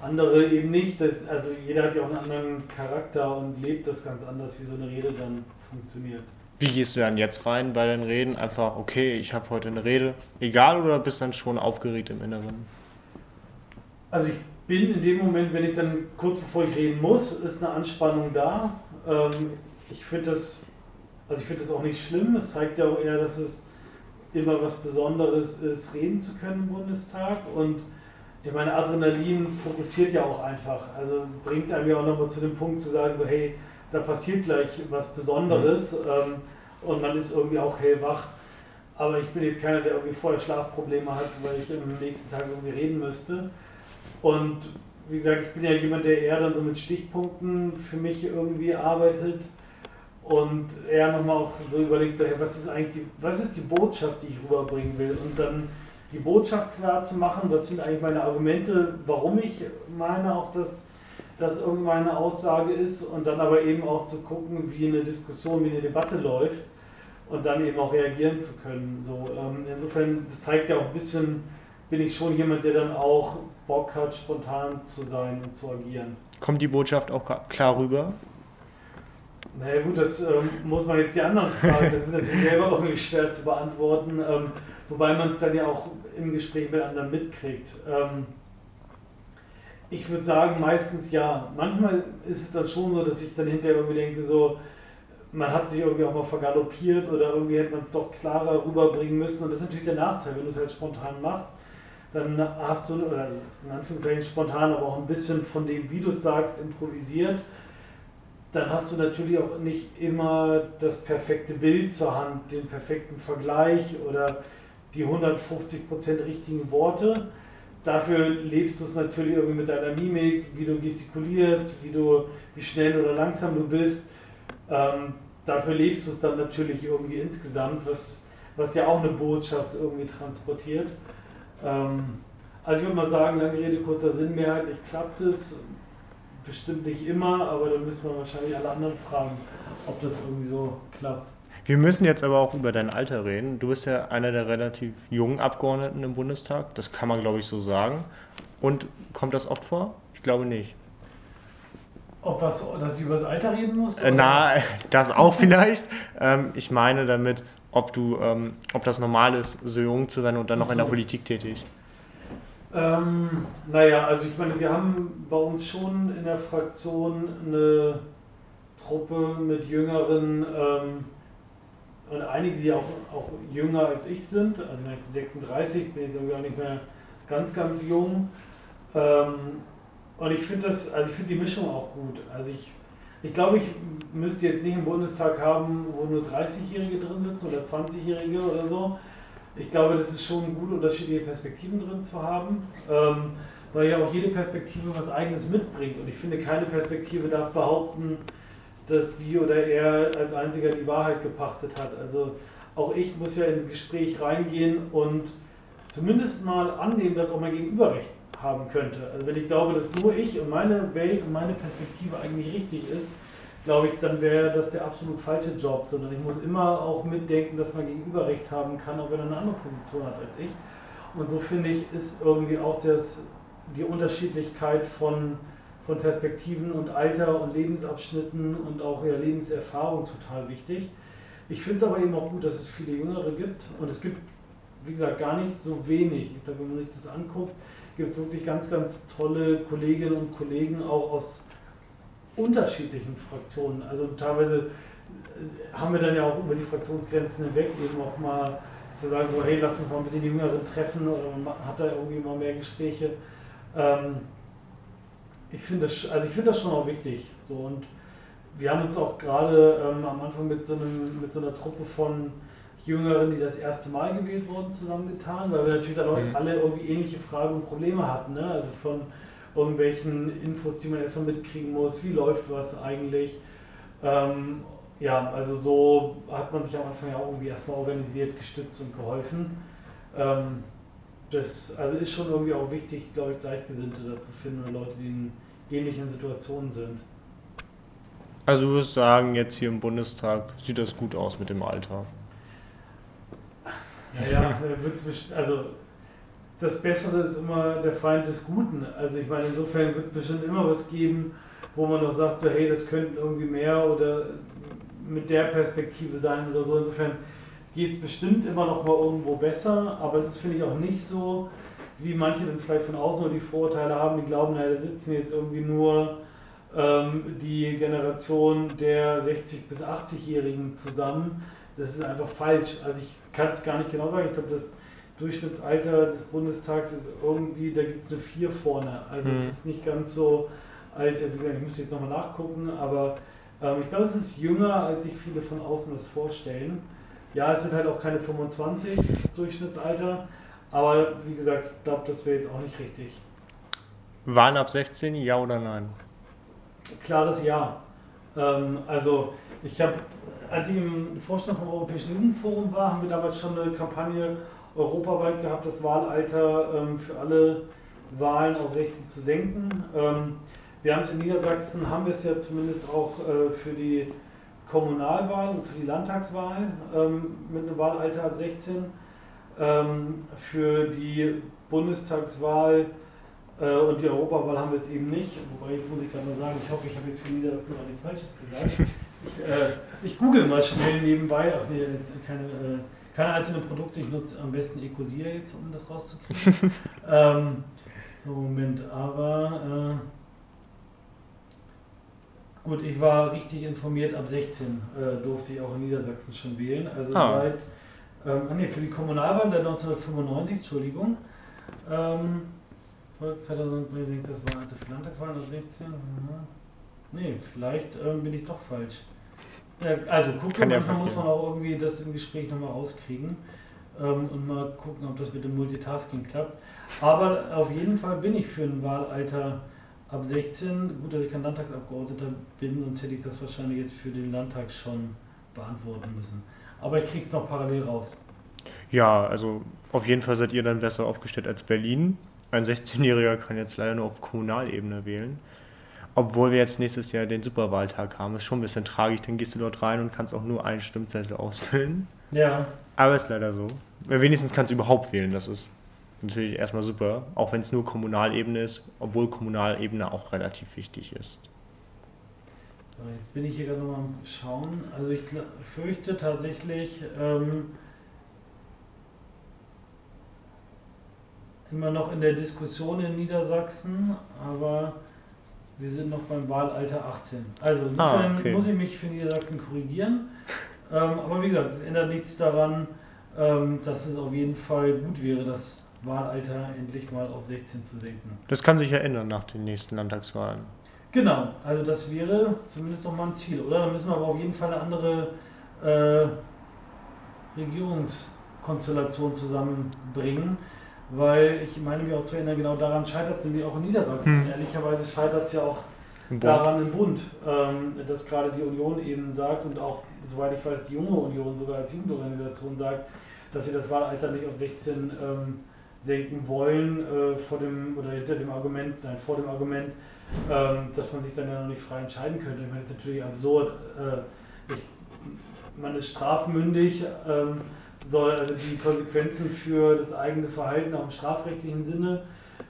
andere eben nicht. Das, also jeder hat ja auch einen anderen Charakter und lebt das ganz anders, wie so eine Rede dann funktioniert. Wie gehst du dann jetzt rein bei den Reden? Einfach, okay, ich habe heute eine Rede, egal oder bist dann schon aufgeregt im Inneren? Also ich bin in dem Moment, wenn ich dann kurz bevor ich reden muss, ist eine Anspannung da. Ähm, ich finde das also ich finde das auch nicht schlimm. Es zeigt ja auch eher, dass es immer was Besonderes ist, reden zu können im Bundestag. Und ich meine, Adrenalin fokussiert ja auch einfach. Also bringt einem ja auch nochmal zu dem Punkt zu sagen, so hey, da passiert gleich was Besonderes mhm. ähm, und man ist irgendwie auch hellwach. Aber ich bin jetzt keiner, der irgendwie vorher Schlafprobleme hat, weil ich am nächsten Tag irgendwie reden müsste. Und wie gesagt, ich bin ja jemand, der eher dann so mit Stichpunkten für mich irgendwie arbeitet und er nochmal auch so überlegt, so, hey, was ist eigentlich die, was ist die Botschaft, die ich rüberbringen will? Und dann die Botschaft klar zu machen, was sind eigentlich meine Argumente, warum ich meine auch, dass das irgendwie meine Aussage ist und dann aber eben auch zu gucken, wie eine Diskussion, wie eine Debatte läuft und dann eben auch reagieren zu können. So, ähm, insofern, das zeigt ja auch ein bisschen, bin ich schon jemand, der dann auch Bock hat, spontan zu sein und zu agieren. Kommt die Botschaft auch klar rüber? Naja gut, das ähm, muss man jetzt die anderen fragen. Das ist natürlich selber irgendwie schwer zu beantworten, ähm, wobei man es dann ja auch im Gespräch mit anderen mitkriegt. Ähm, ich würde sagen, meistens ja. Manchmal ist es dann schon so, dass ich dann hinterher irgendwie denke, so, man hat sich irgendwie auch mal vergaloppiert oder irgendwie hätte man es doch klarer rüberbringen müssen. Und das ist natürlich der Nachteil, wenn du es halt spontan machst, dann hast du, also in Anführungszeichen spontan, aber auch ein bisschen von dem, wie du es sagst, improvisiert dann hast du natürlich auch nicht immer das perfekte Bild zur Hand, den perfekten Vergleich oder die 150% richtigen Worte. Dafür lebst du es natürlich irgendwie mit deiner Mimik, wie du gestikulierst, wie, du, wie schnell oder langsam du bist. Ähm, dafür lebst du es dann natürlich irgendwie insgesamt, was, was ja auch eine Botschaft irgendwie transportiert. Ähm, also ich würde mal sagen, lange Rede, kurzer Sinn, mehrheitlich klappt es bestimmt nicht immer, aber dann müssen wir wahrscheinlich alle anderen fragen, ob das irgendwie so klappt. Wir müssen jetzt aber auch über dein Alter reden. Du bist ja einer der relativ jungen Abgeordneten im Bundestag. Das kann man, glaube ich, so sagen. Und kommt das oft vor? Ich glaube nicht. Ob was, dass ich über das Alter reden muss? Äh, na, das auch [LAUGHS] vielleicht. ähm, ich meine damit, ob du, ähm, ob das normal ist, so jung zu sein und dann noch so. in der Politik tätig. Ähm, naja, also ich meine, wir haben bei uns schon in der Fraktion eine Truppe mit Jüngeren ähm, und einige, die auch, auch jünger als ich sind. Also ich bin 36, bin jetzt irgendwie auch nicht mehr ganz, ganz jung. Ähm, und ich finde das, also ich finde die Mischung auch gut. Also ich, ich glaube, ich müsste jetzt nicht einen Bundestag haben, wo nur 30-Jährige drin sitzen oder 20-Jährige oder so ich glaube, das ist schon gut, unterschiedliche Perspektiven drin zu haben, ähm, weil ja auch jede Perspektive was Eigenes mitbringt. Und ich finde, keine Perspektive darf behaupten, dass sie oder er als einziger die Wahrheit gepachtet hat. Also auch ich muss ja in ein Gespräch reingehen und zumindest mal annehmen, dass auch mein Gegenüber recht haben könnte. Also wenn ich glaube, dass nur ich und meine Welt und meine Perspektive eigentlich richtig ist, glaube ich, dann wäre das der absolut falsche Job, sondern ich muss immer auch mitdenken, dass man gegenüber Recht haben kann, auch wenn er eine andere Position hat als ich. Und so finde ich, ist irgendwie auch das, die Unterschiedlichkeit von, von Perspektiven und Alter und Lebensabschnitten und auch ja, Lebenserfahrung total wichtig. Ich finde es aber eben auch gut, dass es viele Jüngere gibt und es gibt, wie gesagt, gar nicht so wenig. Ich glaube, wenn man sich das anguckt, gibt es wirklich ganz, ganz tolle Kolleginnen und Kollegen auch aus unterschiedlichen Fraktionen. Also teilweise äh, haben wir dann ja auch über die Fraktionsgrenzen hinweg eben auch mal, wir sagen so, hey, lass uns mal mit den Jüngeren treffen oder man hat da irgendwie mal mehr Gespräche. Ähm, ich finde das, also ich das schon auch wichtig. So und wir haben uns auch gerade ähm, am Anfang mit so, einem, mit so einer Truppe von Jüngeren, die das erste Mal gewählt wurden, zusammengetan, weil wir natürlich dann auch mhm. alle irgendwie ähnliche Fragen und Probleme hatten. Ne? Also von irgendwelchen Infos, die man erstmal mitkriegen muss, wie läuft was eigentlich. Ähm, ja, also so hat man sich am Anfang ja auch irgendwie erstmal organisiert, gestützt und geholfen. Ähm, das also ist schon irgendwie auch wichtig, glaube ich, Gleichgesinnte da zu finden oder Leute, die in ähnlichen Situationen sind. Also du würdest sagen, jetzt hier im Bundestag sieht das gut aus mit dem Alter. Naja, also das Bessere ist immer der Feind des Guten. Also ich meine, insofern wird es bestimmt immer was geben, wo man noch sagt, so hey, das könnte irgendwie mehr oder mit der Perspektive sein oder so. Insofern geht es bestimmt immer noch mal irgendwo besser, aber es ist, finde ich, auch nicht so, wie manche dann vielleicht von außen nur die Vorurteile haben, die glauben, naja, da sitzen jetzt irgendwie nur ähm, die Generation der 60- bis 80-Jährigen zusammen. Das ist einfach falsch. Also ich kann es gar nicht genau sagen. Ich glaube, das Durchschnittsalter des Bundestags ist irgendwie, da gibt es eine 4 vorne. Also mhm. es ist nicht ganz so alt. Ich müsste jetzt nochmal nachgucken, aber ähm, ich glaube, es ist jünger, als sich viele von außen das vorstellen. Ja, es sind halt auch keine 25, das Durchschnittsalter. Aber wie gesagt, ich glaube, das wäre jetzt auch nicht richtig. Waren ab 16, ja oder nein? Klares Ja. Ähm, also ich habe, als ich im Vorstand vom Europäischen Jugendforum war, haben wir damals schon eine Kampagne europaweit gehabt, das Wahlalter ähm, für alle Wahlen auf 16 zu senken. Ähm, wir haben es in Niedersachsen, haben wir es ja zumindest auch äh, für die Kommunalwahl und für die Landtagswahl ähm, mit einem Wahlalter ab 16. Ähm, für die Bundestagswahl äh, und die Europawahl haben wir es eben nicht. Wobei, jetzt muss ich gerade mal sagen, ich hoffe, ich habe jetzt für Niedersachsen noch nichts Falsches gesagt. Ich, äh, ich google mal schnell nebenbei. Ach nee, keine, äh, keine einzelnen Produkte. Ich nutze am besten Ecosia jetzt, um das rauszukriegen. [LAUGHS] ähm, so, Moment, aber. Äh, Gut, ich war richtig informiert, ab 16 äh, durfte ich auch in Niedersachsen schon wählen. Also ah. seit, ähm, ah nee, für die Kommunalwahl seit 1995, Entschuldigung. Ähm, 2000, das war alte Landtagswahl, 16. Mhm. Nee, vielleicht ähm, bin ich doch falsch. Ja, also gucken, Kann manchmal muss man auch irgendwie das im Gespräch nochmal rauskriegen ähm, und mal gucken, ob das mit dem Multitasking klappt. Aber auf jeden Fall bin ich für ein Wahlalter ab 16. Gut, dass ich kein Landtagsabgeordneter bin, sonst hätte ich das wahrscheinlich jetzt für den Landtag schon beantworten müssen. Aber ich krieg's noch parallel raus. Ja, also auf jeden Fall seid ihr dann besser aufgestellt als Berlin. Ein 16-Jähriger kann jetzt leider nur auf Kommunalebene wählen. Obwohl wir jetzt nächstes Jahr den Superwahltag haben. Ist schon ein bisschen tragisch. Dann gehst du dort rein und kannst auch nur einen Stimmzettel ausfüllen. Ja. Aber ist leider so. Wenigstens kannst du überhaupt wählen. Das ist natürlich erstmal super, auch wenn es nur Kommunalebene ist, obwohl Kommunalebene auch relativ wichtig ist. So, jetzt bin ich hier gerade nochmal am Schauen. Also ich fürchte tatsächlich ähm, immer noch in der Diskussion in Niedersachsen, aber wir sind noch beim Wahlalter 18. Also insofern ah, okay. muss ich mich für Niedersachsen korrigieren. Ähm, aber wie gesagt, es ändert nichts daran, ähm, dass es auf jeden Fall gut wäre, dass Wahlalter endlich mal auf 16 zu senken. Das kann sich ja ändern nach den nächsten Landtagswahlen. Genau, also das wäre zumindest noch mal ein Ziel, oder? Dann müssen wir aber auf jeden Fall eine andere äh, Regierungskonstellation zusammenbringen, weil ich meine mir auch zu erinnern, genau daran scheitert es nämlich auch in Niedersachsen. Hm. Ehrlicherweise scheitert es ja auch Im daran im Bund, ähm, dass gerade die Union eben sagt und auch, soweit ich weiß, die junge Union sogar als Jugendorganisation sagt, dass sie das Wahlalter nicht auf 16 ähm, senken wollen äh, vor dem oder hinter dem Argument, nein, vor dem Argument, ähm, dass man sich dann ja noch nicht frei entscheiden könnte. Ich meine, das ist natürlich absurd. Äh, ich, man ist strafmündig, ähm, soll also die Konsequenzen für das eigene Verhalten auch im strafrechtlichen Sinne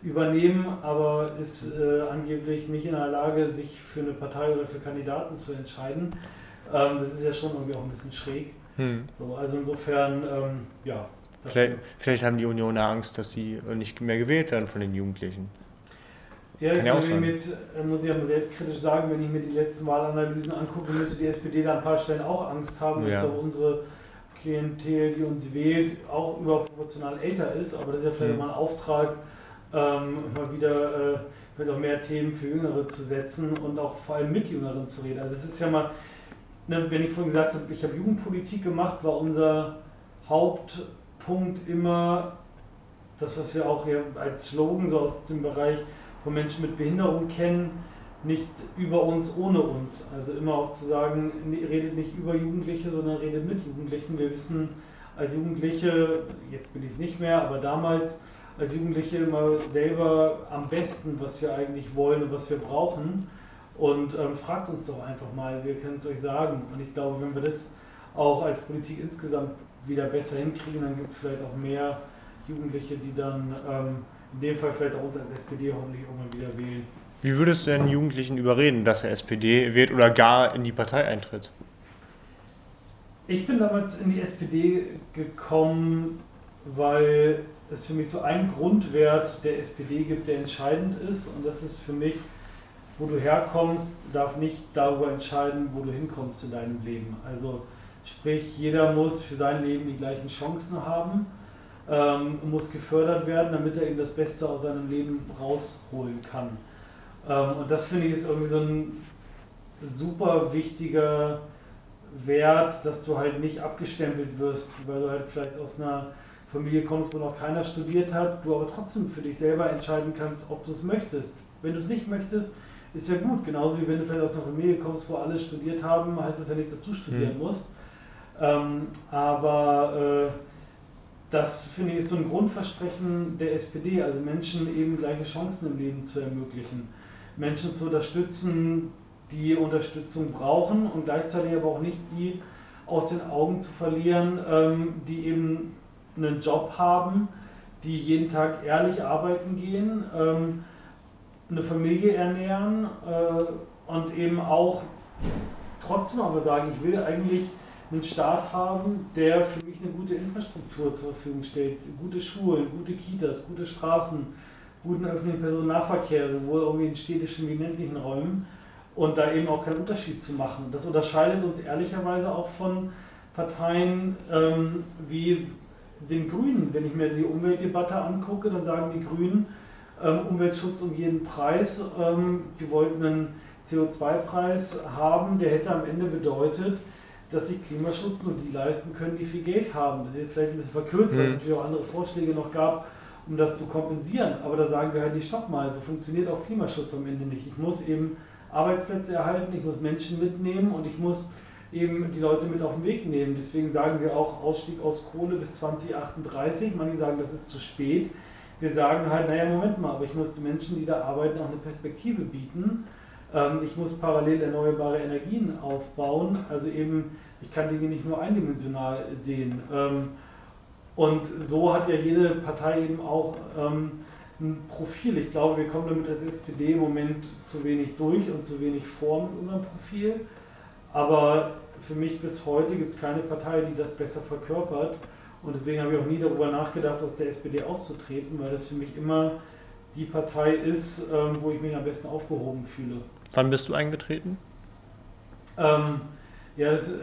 übernehmen, aber ist äh, angeblich nicht in der Lage, sich für eine Partei oder für Kandidaten zu entscheiden. Ähm, das ist ja schon irgendwie auch ein bisschen schräg. Hm. So, also insofern, ähm, ja. Vielleicht, vielleicht, haben die Unioner Angst, dass sie nicht mehr gewählt werden von den Jugendlichen. Ja, Kann ich ja jetzt, äh, muss ich ja selbstkritisch sagen, wenn ich mir die letzten Wahlanalysen angucke, müsste die SPD da an ein paar Stellen auch Angst haben, ja. dass unsere Klientel, die uns wählt, auch überproportional älter ist. Aber das ist ja vielleicht mhm. mal ein Auftrag, ähm, mal wieder äh, vielleicht auch mehr Themen für Jüngere zu setzen und auch vor allem mit Jüngeren zu reden. Also das ist ja mal, ne, wenn ich vorhin gesagt habe, ich habe Jugendpolitik gemacht, war unser Hauptpunkt immer das, was wir auch hier als Slogan so aus dem Bereich von Menschen mit Behinderung kennen, nicht über uns, ohne uns. Also immer auch zu sagen, redet nicht über Jugendliche, sondern redet mit Jugendlichen. Wir wissen als Jugendliche, jetzt bin ich es nicht mehr, aber damals als Jugendliche immer selber am besten, was wir eigentlich wollen und was wir brauchen. Und ähm, fragt uns doch einfach mal, wir können es euch sagen. Und ich glaube, wenn wir das auch als Politik insgesamt wieder besser hinkriegen, dann gibt es vielleicht auch mehr Jugendliche, die dann ähm, in dem Fall vielleicht auch uns als SPD hoffentlich irgendwann wieder wählen. Wie würdest du einen Jugendlichen überreden, dass er SPD wählt oder gar in die Partei eintritt? Ich bin damals in die SPD gekommen, weil es für mich so einen Grundwert der SPD gibt, der entscheidend ist. Und das ist für mich, wo du herkommst, darf nicht darüber entscheiden, wo du hinkommst in deinem Leben. Also sprich, jeder muss für sein Leben die gleichen Chancen haben ähm, muss gefördert werden, damit er eben das Beste aus seinem Leben rausholen kann. Ähm, und das finde ich ist irgendwie so ein super wichtiger Wert, dass du halt nicht abgestempelt wirst, weil du halt vielleicht aus einer Familie kommst, wo noch keiner studiert hat, du aber trotzdem für dich selber entscheiden kannst, ob du es möchtest. Wenn du es nicht möchtest, ist ja gut. Genauso wie wenn du vielleicht aus einer Familie kommst, wo alle studiert haben, heißt das ja nicht, dass du studieren mhm. musst. Ähm, aber äh, das finde ich ist so ein Grundversprechen der SPD, also Menschen eben gleiche Chancen im Leben zu ermöglichen, Menschen zu unterstützen, die Unterstützung brauchen und gleichzeitig aber auch nicht die aus den Augen zu verlieren, ähm, die eben einen Job haben, die jeden Tag ehrlich arbeiten gehen, ähm, eine Familie ernähren äh, und eben auch trotzdem aber sagen, ich will eigentlich einen Staat haben, der für mich eine gute Infrastruktur zur Verfügung stellt. Gute Schulen, gute Kitas, gute Straßen, guten öffentlichen Personennahverkehr, sowohl irgendwie in städtischen wie in ländlichen Räumen. Und da eben auch keinen Unterschied zu machen. Das unterscheidet uns ehrlicherweise auch von Parteien ähm, wie den Grünen. Wenn ich mir die Umweltdebatte angucke, dann sagen die Grünen, ähm, Umweltschutz um jeden Preis. Ähm, die wollten einen CO2-Preis haben, der hätte am Ende bedeutet, dass sich Klimaschutz nur die leisten können, die viel Geld haben. Das ist jetzt vielleicht ein bisschen verkürzt, weil es mhm. natürlich auch andere Vorschläge noch gab, um das zu kompensieren. Aber da sagen wir halt, die stopp mal, so funktioniert auch Klimaschutz am Ende nicht. Ich muss eben Arbeitsplätze erhalten, ich muss Menschen mitnehmen und ich muss eben die Leute mit auf den Weg nehmen. Deswegen sagen wir auch Ausstieg aus Kohle bis 2038. Manche sagen, das ist zu spät. Wir sagen halt, naja, Moment mal, aber ich muss den Menschen, die da arbeiten, auch eine Perspektive bieten. Ähm, ich muss parallel erneuerbare Energien aufbauen. Also eben, ich kann Dinge nicht nur eindimensional sehen. Ähm, und so hat ja jede Partei eben auch ähm, ein Profil. Ich glaube, wir kommen damit als SPD im Moment zu wenig durch und zu wenig vor mit unserem Profil. Aber für mich bis heute gibt es keine Partei, die das besser verkörpert. Und deswegen habe ich auch nie darüber nachgedacht, aus der SPD auszutreten, weil das für mich immer die Partei ist, wo ich mich am besten aufgehoben fühle. Wann bist du eingetreten? Ähm, ja, das,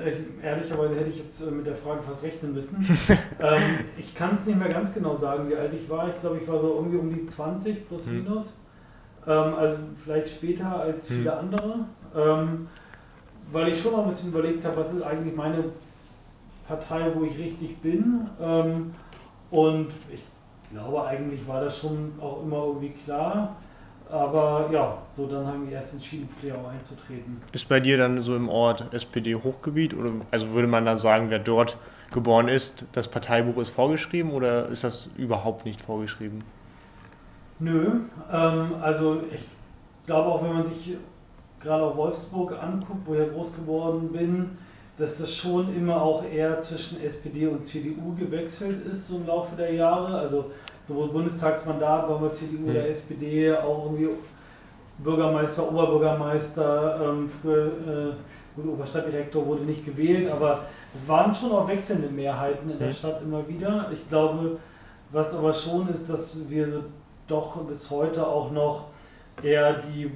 ehrlicherweise hätte ich jetzt äh, mit der Frage fast rechnen müssen. [LAUGHS] ähm, ich kann es nicht mehr ganz genau sagen, wie alt ich war. Ich glaube, ich war so irgendwie um die 20 plus hm. minus. Ähm, also vielleicht später als hm. viele andere. Ähm, weil ich schon mal ein bisschen überlegt habe, was ist eigentlich meine Partei, wo ich richtig bin. Ähm, und ich glaube, eigentlich war das schon auch immer irgendwie klar. Aber ja, so dann haben wir erst entschieden, Fleau einzutreten. Ist bei dir dann so im Ort SPD-Hochgebiet? Oder also würde man dann sagen, wer dort geboren ist, das Parteibuch ist vorgeschrieben oder ist das überhaupt nicht vorgeschrieben? Nö, ähm, also ich glaube auch, wenn man sich gerade auch Wolfsburg anguckt, wo ich ja groß geworden bin, dass das schon immer auch eher zwischen SPD und CDU gewechselt ist so im Laufe der Jahre. Also sowohl Bundestagsmandat, waren wir CDU oder mhm. SPD, auch irgendwie Bürgermeister, Oberbürgermeister, ähm, früher äh, Oberstadtdirektor wurde nicht gewählt, aber es waren schon auch wechselnde Mehrheiten in der Mhm. Stadt immer wieder. Ich glaube, was aber schon ist, dass wir so doch bis heute auch noch eher die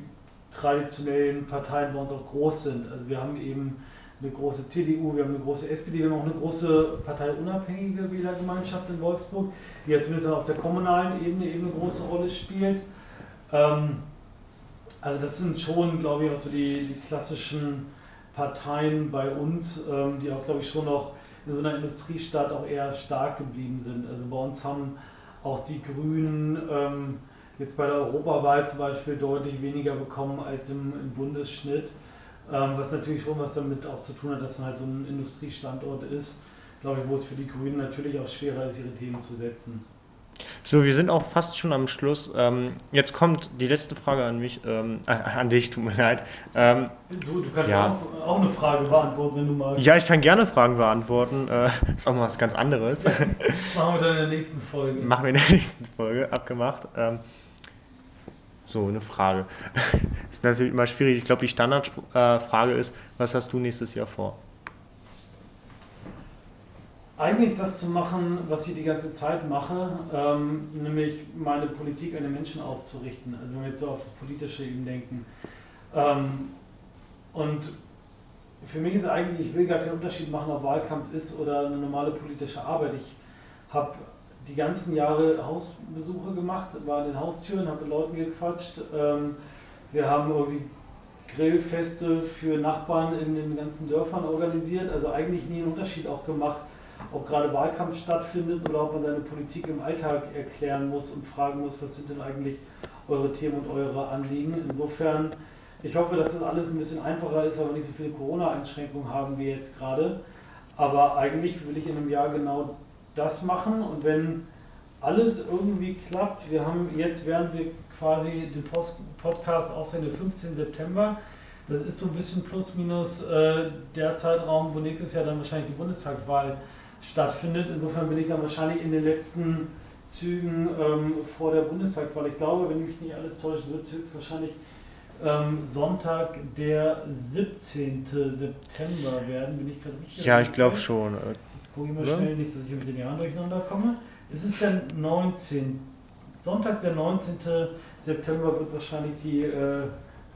traditionellen Parteien bei uns auch groß sind. Also wir haben eben eine große CDU, wir haben eine große SPD, wir haben auch eine große parteiunabhängige Wählergemeinschaft in Wolfsburg, die ja zumindest auf der kommunalen Ebene eben eine große Rolle spielt. Ähm, also das sind schon, glaube ich, auch so die, die klassischen Parteien bei uns, ähm, die auch, glaube ich, schon noch in so einer Industriestadt auch eher stark geblieben sind. Also bei uns haben auch die Grünen ähm, jetzt bei der Europawahl zum Beispiel deutlich weniger bekommen als im, im Bundesschnitt, was natürlich schon was damit auch zu tun hat, dass man halt so ein Industriestandort ist, glaube ich, wo es für die Grünen natürlich auch schwerer ist, ihre Themen zu setzen. So, wir sind auch fast schon am Schluss. Ähm, jetzt kommt die letzte Frage an mich, ähm, äh, an dich, tut mir leid. Ähm, Du, du kannst Ja. auch, auch eine Frage beantworten, wenn du magst. ja, ich kann gerne Fragen beantworten. Äh, ist auch mal was ganz anderes. [LAUGHS] Machen wir dann in der nächsten Folge. Machen wir in der nächsten Folge, abgemacht. So, eine Frage. [LAUGHS] ist natürlich immer schwierig. Ich glaube, die Standardfrage ist, was hast du nächstes Jahr vor? eigentlich das zu machen, was ich die ganze Zeit mache, ähm, nämlich meine Politik an den Menschen auszurichten. Also wenn wir jetzt so auf das Politische eben denken. Ähm, und für mich ist eigentlich, ich will gar keinen Unterschied machen, ob Wahlkampf ist oder eine normale politische Arbeit. Ich habe die ganzen Jahre Hausbesuche gemacht, war an den Haustüren, habe mit Leuten gequatscht. Ähm, wir haben irgendwie Grillfeste für Nachbarn in den ganzen Dörfern organisiert. Also eigentlich nie einen Unterschied auch gemacht, ob gerade Wahlkampf stattfindet oder ob man seine Politik im Alltag erklären muss und fragen muss, was sind denn eigentlich eure Themen und eure Anliegen. Insofern, ich hoffe, dass das alles ein bisschen einfacher ist, weil wir nicht so viele Corona-Einschränkungen haben wie jetzt gerade. Aber eigentlich will ich in einem Jahr genau das machen und wenn alles irgendwie klappt, wir haben jetzt, während wir quasi den Post Podcast aufsehen, den 15. September, das ist so ein bisschen plus minus äh, der Zeitraum, wo nächstes Jahr dann wahrscheinlich die Bundestagswahl stattfindet. Insofern bin ich dann wahrscheinlich in den letzten Zügen ähm, vor der Bundestagswahl. Ich glaube, wenn mich nicht alles täuscht, wird es höchstwahrscheinlich ähm, Sonntag, der 17. September werden. Bin ich gerade richtig? Ja, ich glaube schon. Gucke ich mal schnell, nicht, dass ich mit den Jahren durcheinander komme. Es ist der 19. Sonntag, der 19. September wird wahrscheinlich die äh,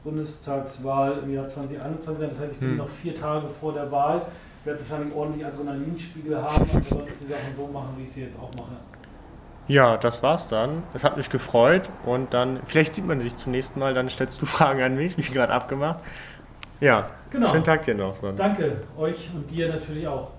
Bundestagswahl im Jahr 2021 sein. Das heißt, ich bin Hm. noch vier Tage vor der Wahl. Ich werde wahrscheinlich ordentlich Adrenalinspiegel haben, aber sonst die Sachen so machen, wie ich sie jetzt auch mache. Ja, das war's dann. Es hat mich gefreut und dann, vielleicht sieht man sich zum nächsten Mal, dann stellst du Fragen an mich, wie gerade abgemacht. Ja, Genau. schönen Tag dir noch sonst. Danke euch und dir natürlich auch.